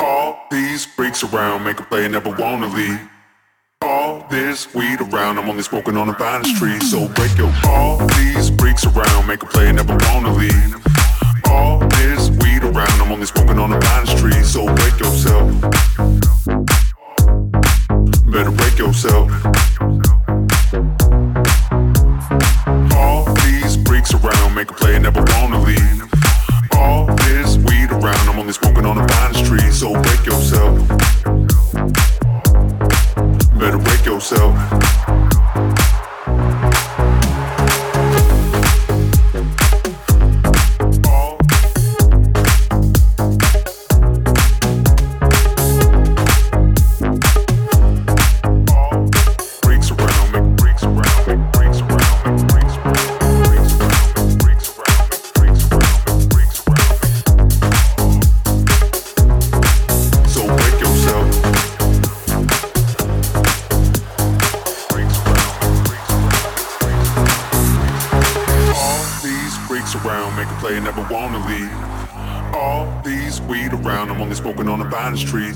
All these freaks around make a play never wanna leave. All this weed around, I'm only smoking on the vine tree. So break your all these freaks around, make a play never wanna leave. All this weed around, I'm only smoking on the vine tree. So break yourself. Better break yourself freaks around, make a play, never wanna leave. All this weed around, I'm only smoking on a pine tree, so wake yourself. Better wake yourself. wanna leave. All these weed around, I'm only smoking on a vine tree.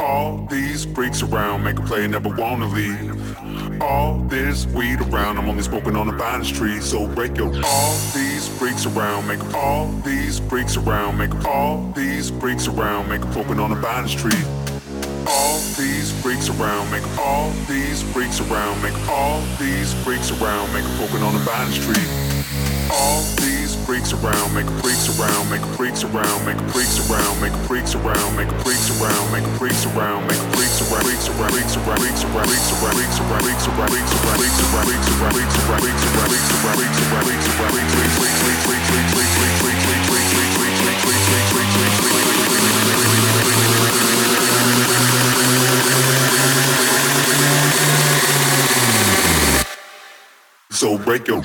All these freaks around make a play, never wanna leave. All this weed around, I'm only smoking on a vine tree. so break your. All these freaks around make all these freaks around make all these freaks around make a poking on a vine tree. All these freaks around make all these freaks around make all these freaks around make a poking on a vine tree. All these freaks around, make freaks around, make freaks around, make freaks around, make freaks around, make freaks around, make freaks around, make freaks around, freaks around, freaks around, freaks around, freaks around, freaks around, freaks around, freaks around, freaks around, freaks around, freaks around, freaks around, freaks around, freaks around, freaks around, freaks around, freaks around, So break 'em.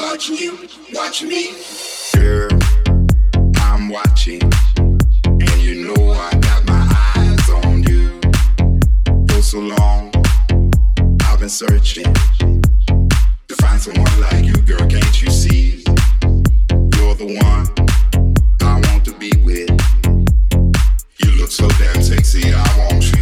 watching you, watch me. Girl, I'm watching, and you know I got my eyes on you. For so long, I've been searching to find someone like you, girl. Can't you see? You're the one I want to be with. You look so damn sexy, I want you.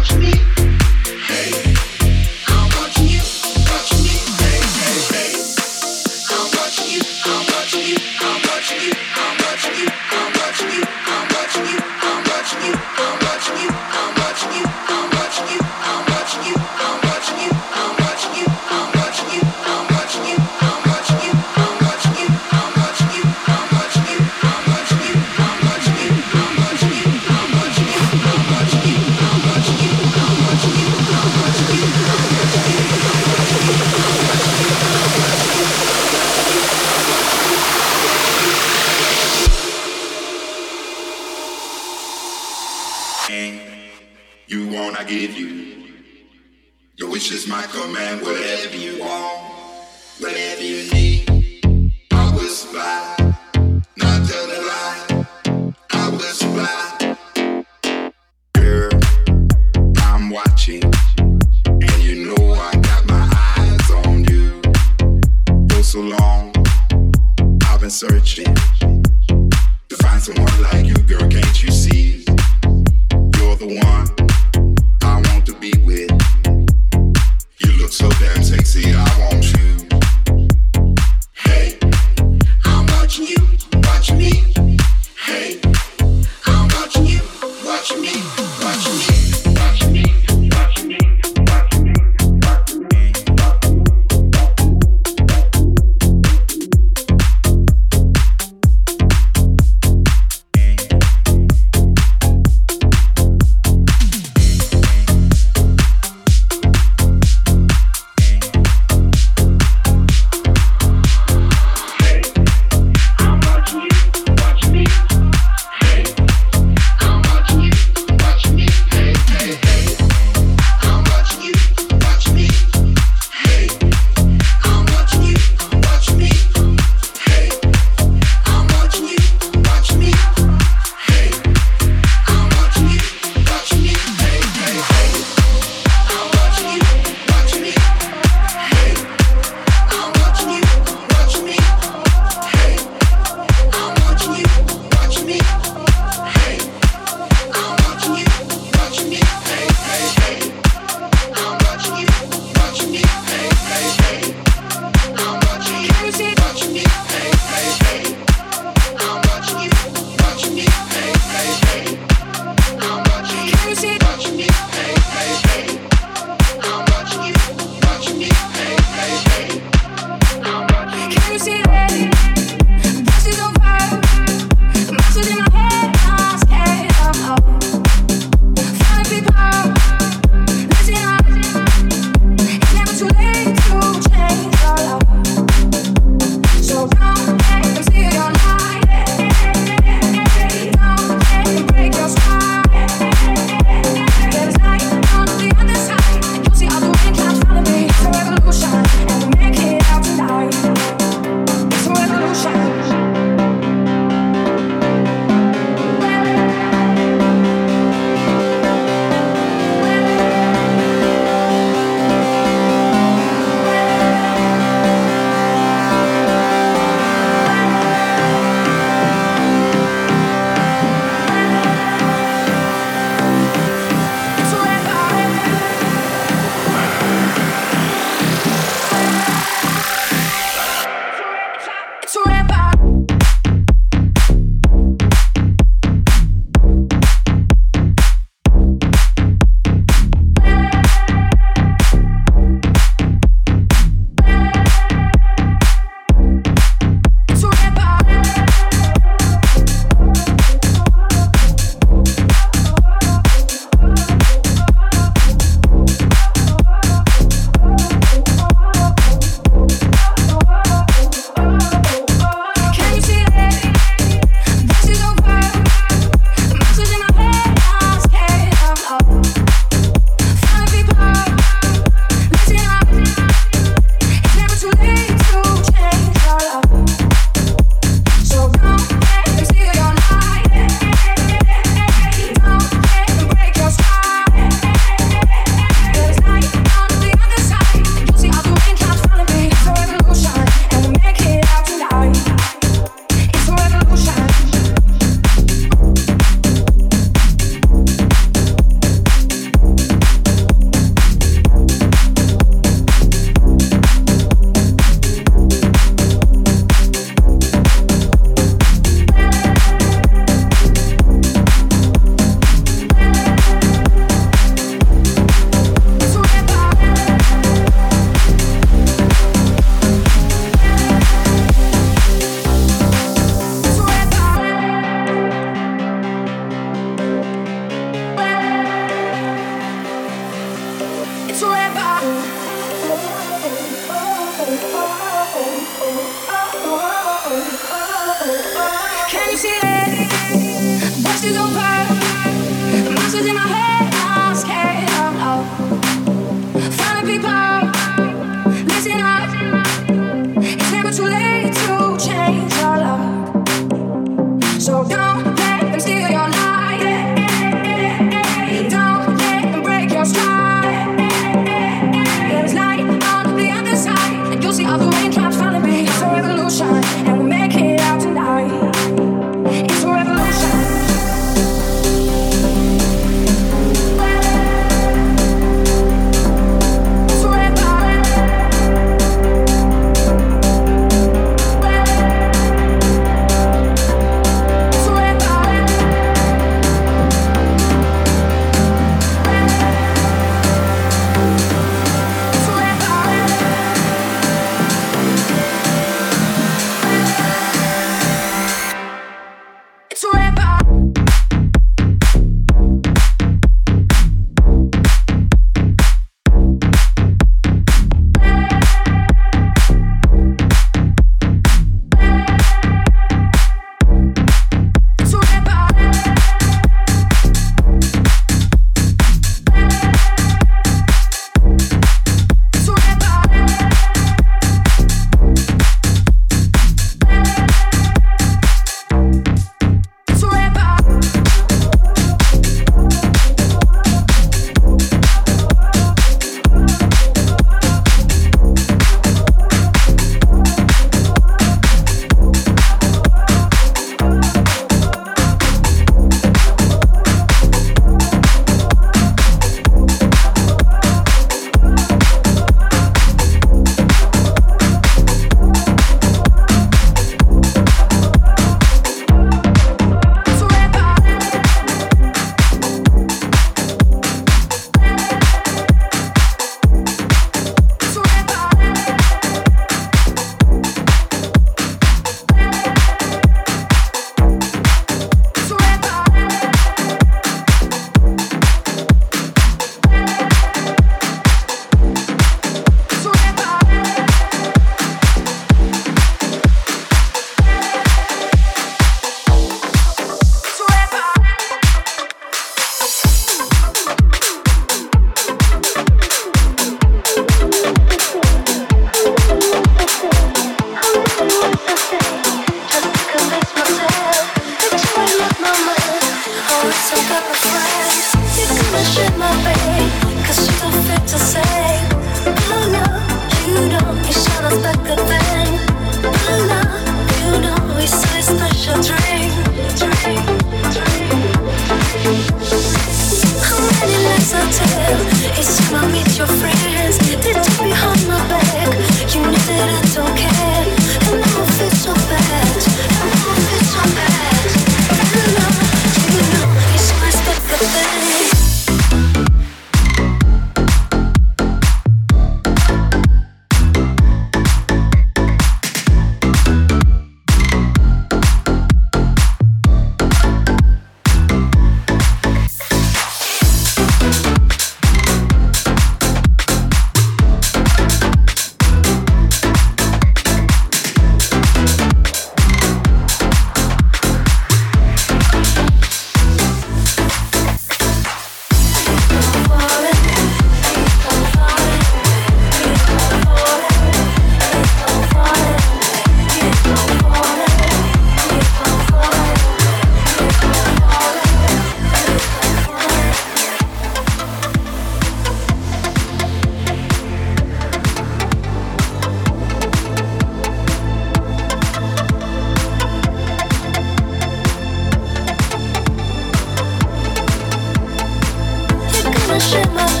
什么？